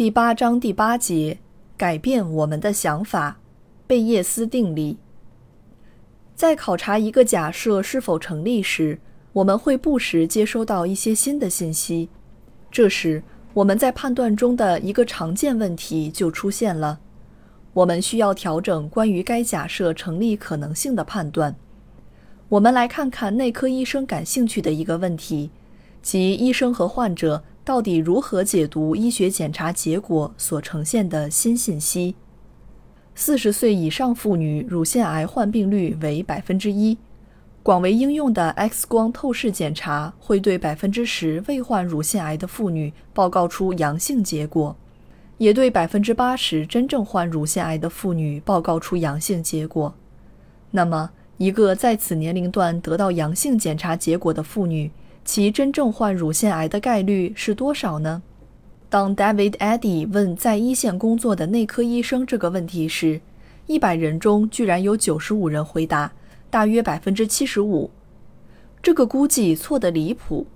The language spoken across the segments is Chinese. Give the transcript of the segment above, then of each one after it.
第八章第八节：改变我们的想法。贝叶斯定理。在考察一个假设是否成立时，我们会不时接收到一些新的信息。这时，我们在判断中的一个常见问题就出现了：我们需要调整关于该假设成立可能性的判断。我们来看看内科医生感兴趣的一个问题，即医生和患者。到底如何解读医学检查结果所呈现的新信息？四十岁以上妇女乳腺癌患病率为百分之一。广为应用的 X 光透视检查会对百分之十未患乳腺癌的妇女报告出阳性结果，也对百分之八十真正患乳腺癌的妇女报告出阳性结果。那么，一个在此年龄段得到阳性检查结果的妇女？其真正患乳腺癌的概率是多少呢？当 David Eddy 问在一线工作的内科医生这个问题时，一百人中居然有九十五人回答，大约百分之七十五。这个估计错得离谱。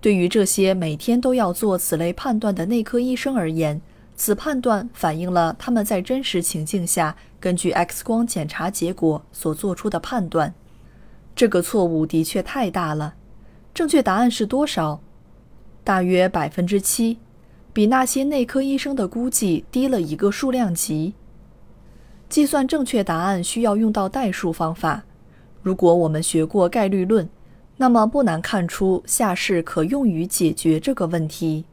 对于这些每天都要做此类判断的内科医生而言，此判断反映了他们在真实情境下根据 X 光检查结果所做出的判断。这个错误的确太大了。正确答案是多少？大约百分之七，比那些内科医生的估计低了一个数量级。计算正确答案需要用到代数方法。如果我们学过概率论，那么不难看出下式可用于解决这个问题。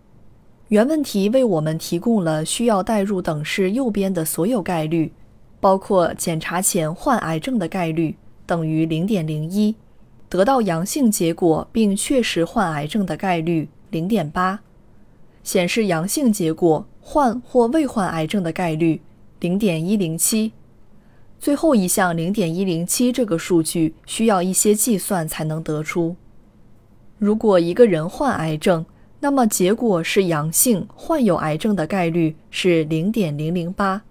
原问题为我们提供了需要代入等式右边的所有概率，包括检查前患癌症的概率等于零点零一。得到阳性结果并确实患癌症的概率零点八，显示阳性结果患或未患癌症的概率零点一零七。最后一项零点一零七这个数据需要一些计算才能得出。如果一个人患癌症，那么结果是阳性，患有癌症的概率是零点零零八；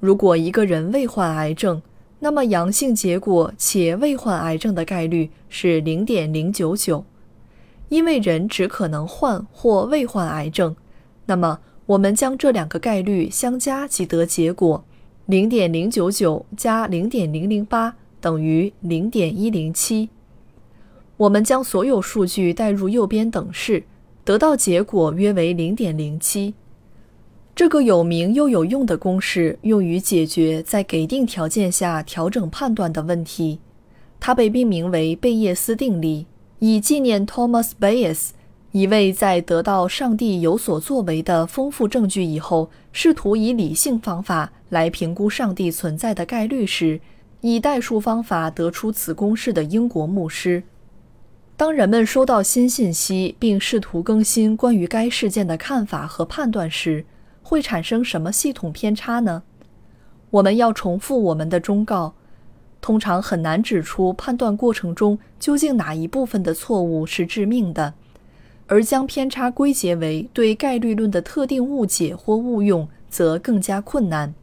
如果一个人未患癌症，那么阳性结果且未患癌症的概率是零点零九九，因为人只可能患或未患癌症，那么我们将这两个概率相加即得结果：零点零九九加零点零零八等于零点一零七。我们将所有数据代入右边等式，得到结果约为零点零七。这个有名又有用的公式用于解决在给定条件下调整判断的问题。它被命名为贝叶斯定理，以纪念 Thomas Bayes，一位在得到上帝有所作为的丰富证据以后，试图以理性方法来评估上帝存在的概率时，以代数方法得出此公式的英国牧师。当人们收到新信息并试图更新关于该事件的看法和判断时，会产生什么系统偏差呢？我们要重复我们的忠告：通常很难指出判断过程中究竟哪一部分的错误是致命的，而将偏差归结为对概率论的特定误解或误用，则更加困难。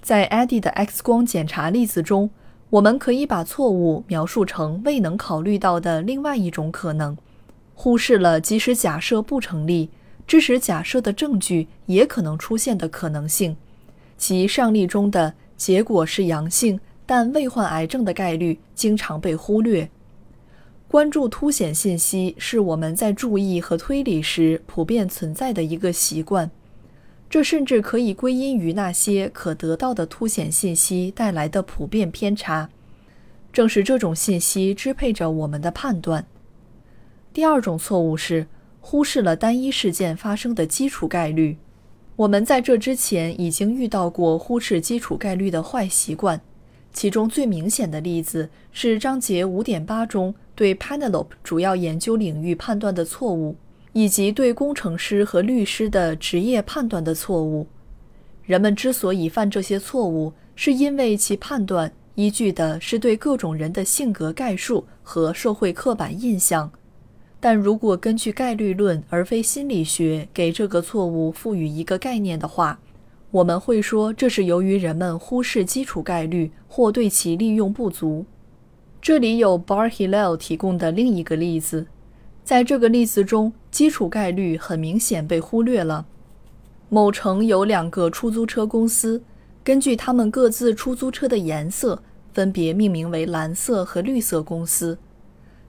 在 Eddie 的 X 光检查例子中，我们可以把错误描述成未能考虑到的另外一种可能，忽视了即使假设不成立。支持假设的证据也可能出现的可能性，其上例中的结果是阳性但未患癌症的概率经常被忽略。关注凸显信息是我们在注意和推理时普遍存在的一个习惯，这甚至可以归因于那些可得到的凸显信息带来的普遍偏差。正是这种信息支配着我们的判断。第二种错误是。忽视了单一事件发生的基础概率。我们在这之前已经遇到过忽视基础概率的坏习惯，其中最明显的例子是章节五点八中对 Penelope 主要研究领域判断的错误，以及对工程师和律师的职业判断的错误。人们之所以犯这些错误，是因为其判断依据的是对各种人的性格概述和社会刻板印象。但如果根据概率论而非心理学给这个错误赋予一个概念的话，我们会说这是由于人们忽视基础概率或对其利用不足。这里有 Bar Hillel 提供的另一个例子，在这个例子中，基础概率很明显被忽略了。某城有两个出租车公司，根据他们各自出租车的颜色，分别命名为蓝色和绿色公司。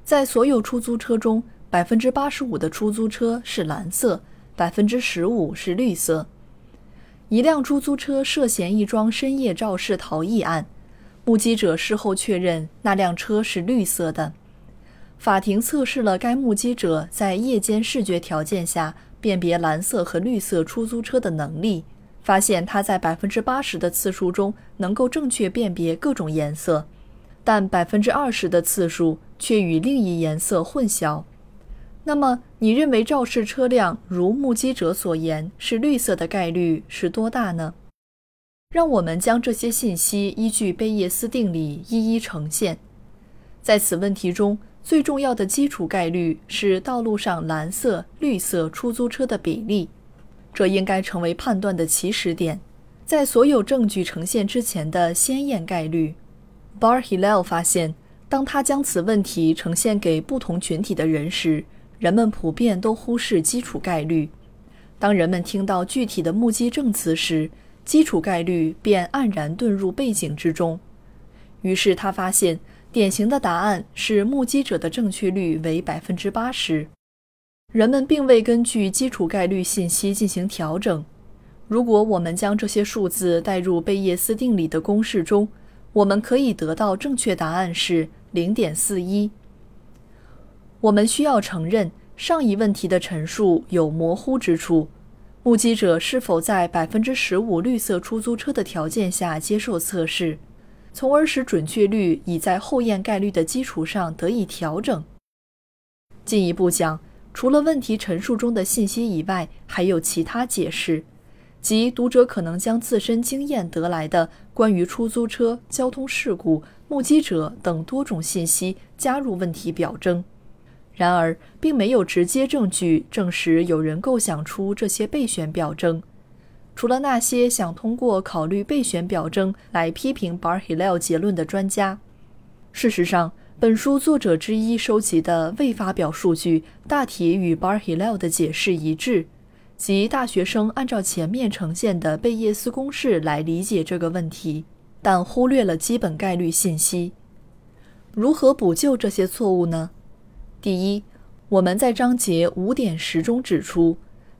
在所有出租车中，百分之八十五的出租车是蓝色，百分之十五是绿色。一辆出租车涉嫌一桩深夜肇事逃逸案。目击者事后确认那辆车是绿色的。法庭测试了该目击者在夜间视觉条件下辨别蓝色和绿色出租车的能力，发现他在百分之八十的次数中能够正确辨别各种颜色，但百分之二十的次数却与另一颜色混淆。那么，你认为肇事车辆如目击者所言是绿色的概率是多大呢？让我们将这些信息依据贝叶斯定理一一呈现。在此问题中，最重要的基础概率是道路上蓝色、绿色出租车的比例，这应该成为判断的起始点。在所有证据呈现之前的先验概率，Bar Hillel 发现，当他将此问题呈现给不同群体的人时，人们普遍都忽视基础概率。当人们听到具体的目击证词时，基础概率便黯然遁入背景之中。于是他发现，典型的答案是目击者的正确率为百分之八十。人们并未根据基础概率信息进行调整。如果我们将这些数字带入贝叶斯定理的公式中，我们可以得到正确答案是零点四一。我们需要承认上一问题的陈述有模糊之处。目击者是否在百分之十五绿色出租车的条件下接受测试，从而使准确率已在后验概率的基础上得以调整？进一步讲，除了问题陈述中的信息以外，还有其他解释，即读者可能将自身经验得来的关于出租车、交通事故、目击者等多种信息加入问题表征。然而，并没有直接证据证实有人构想出这些备选表征，除了那些想通过考虑备选表征来批评 Bar Hillel 结论的专家。事实上，本书作者之一收集的未发表数据大体与 Bar Hillel 的解释一致，即大学生按照前面呈现的贝叶斯公式来理解这个问题，但忽略了基本概率信息。如何补救这些错误呢？第一，我们在章节五点十中指出，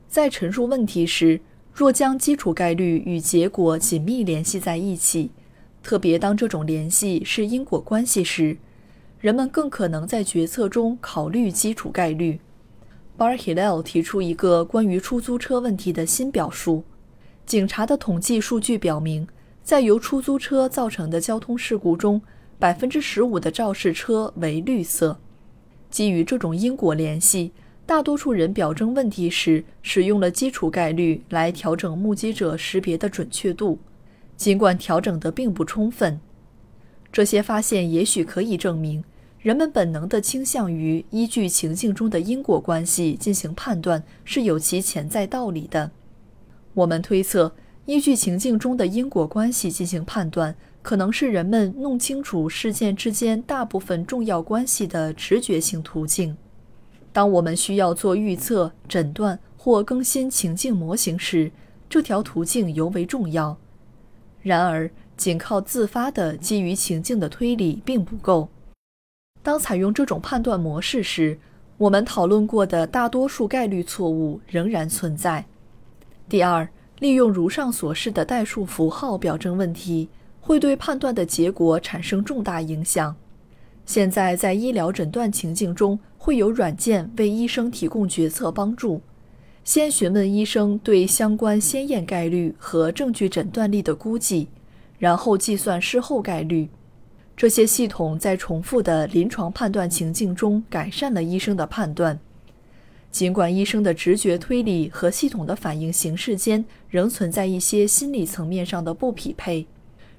在陈述问题时，若将基础概率与结果紧密联系在一起，特别当这种联系是因果关系时，人们更可能在决策中考虑基础概率。Bar Hillel 提出一个关于出租车问题的新表述：警察的统计数据表明，在由出租车造成的交通事故中，百分之十五的肇事车为绿色。基于这种因果联系，大多数人表征问题时使用了基础概率来调整目击者识别的准确度，尽管调整得并不充分。这些发现也许可以证明，人们本能的倾向于依据情境中的因果关系进行判断是有其潜在道理的。我们推测，依据情境中的因果关系进行判断。可能是人们弄清楚事件之间大部分重要关系的直觉性途径。当我们需要做预测、诊断或更新情境模型时，这条途径尤为重要。然而，仅靠自发的基于情境的推理并不够。当采用这种判断模式时，我们讨论过的大多数概率错误仍然存在。第二，利用如上所示的代数符号表征问题。会对判断的结果产生重大影响。现在，在医疗诊断情境中，会有软件为医生提供决策帮助。先询问医生对相关先验概率和证据诊断力的估计，然后计算事后概率。这些系统在重复的临床判断情境中改善了医生的判断。尽管医生的直觉推理和系统的反应形式间仍存在一些心理层面上的不匹配，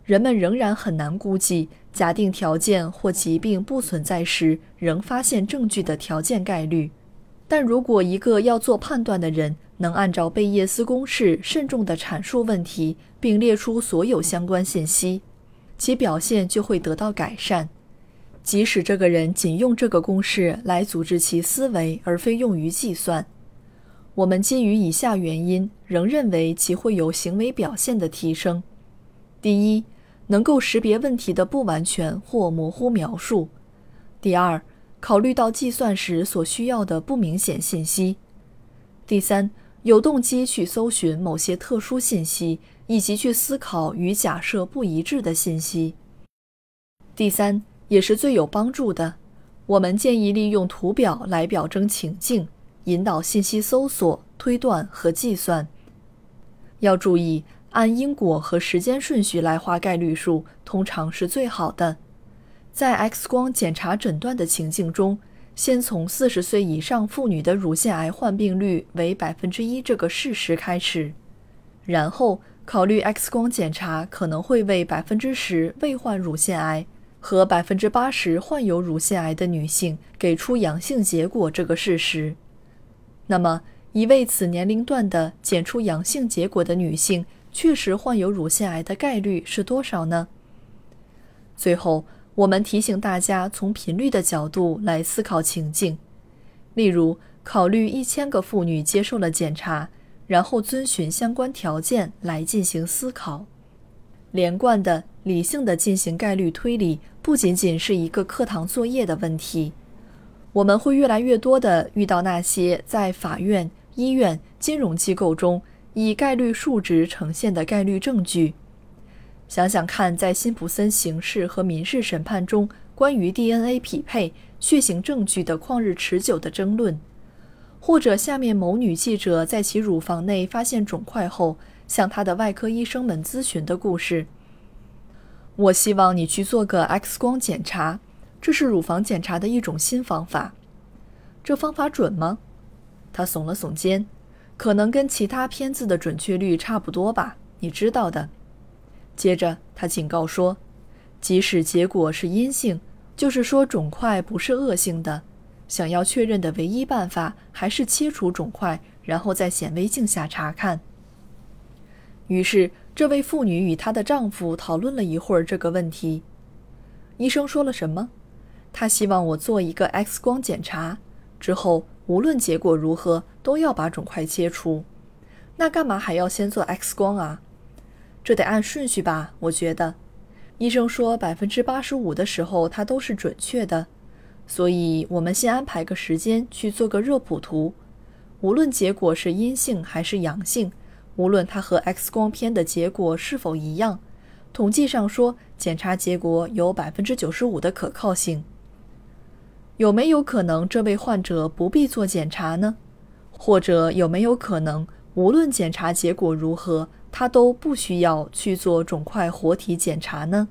人们仍然很难估计假定条件或疾病不存在时仍发现证据的条件概率。但如果一个要做判断的人能按照贝叶斯公式慎重地阐述问题，并列出所有相关信息，其表现就会得到改善。即使这个人仅用这个公式来组织其思维，而非用于计算，我们基于以下原因，仍认为其会有行为表现的提升：第一，能够识别问题的不完全或模糊描述；第二，考虑到计算时所需要的不明显信息；第三，有动机去搜寻某些特殊信息，以及去思考与假设不一致的信息。第三，也是最有帮助的，我们建议利用图表来表征情境，引导信息搜索、推断和计算。要注意，按因果和时间顺序来画概率数，通常是最好的。在 X 光检查诊断的情境中，先从四十岁以上妇女的乳腺癌患病率为百分之一这个事实开始，然后考虑 X 光检查可能会为百分之十未患乳腺癌和百分之八十患有乳腺癌的女性给出阳性结果这个事实。那么，一位此年龄段的检出阳性结果的女性确实患有乳腺癌的概率是多少呢？最后。我们提醒大家从频率的角度来思考情境，例如考虑一千个妇女接受了检查，然后遵循相关条件来进行思考。连贯的、理性的进行概率推理，不仅仅是一个课堂作业的问题。我们会越来越多的遇到那些在法院、医院、金融机构中以概率数值呈现的概率证据。想想看，在辛普森刑事和民事审判中，关于 DNA 匹配血型证据的旷日持久的争论，或者下面某女记者在其乳房内发现肿块后，向她的外科医生们咨询的故事。我希望你去做个 X 光检查，这是乳房检查的一种新方法。这方法准吗？他耸了耸肩，可能跟其他片子的准确率差不多吧，你知道的。接着，他警告说：“即使结果是阴性，就是说肿块不是恶性的，想要确认的唯一办法还是切除肿块，然后在显微镜下查看。”于是，这位妇女与她的丈夫讨论了一会儿这个问题。医生说了什么？他希望我做一个 X 光检查，之后无论结果如何，都要把肿块切除。那干嘛还要先做 X 光啊？这得按顺序吧？我觉得，医生说百分之八十五的时候它都是准确的，所以我们先安排个时间去做个热谱图。无论结果是阴性还是阳性，无论它和 X 光片的结果是否一样，统计上说检查结果有百分之九十五的可靠性。有没有可能这位患者不必做检查呢？或者有没有可能无论检查结果如何？他都不需要去做肿块活体检查呢。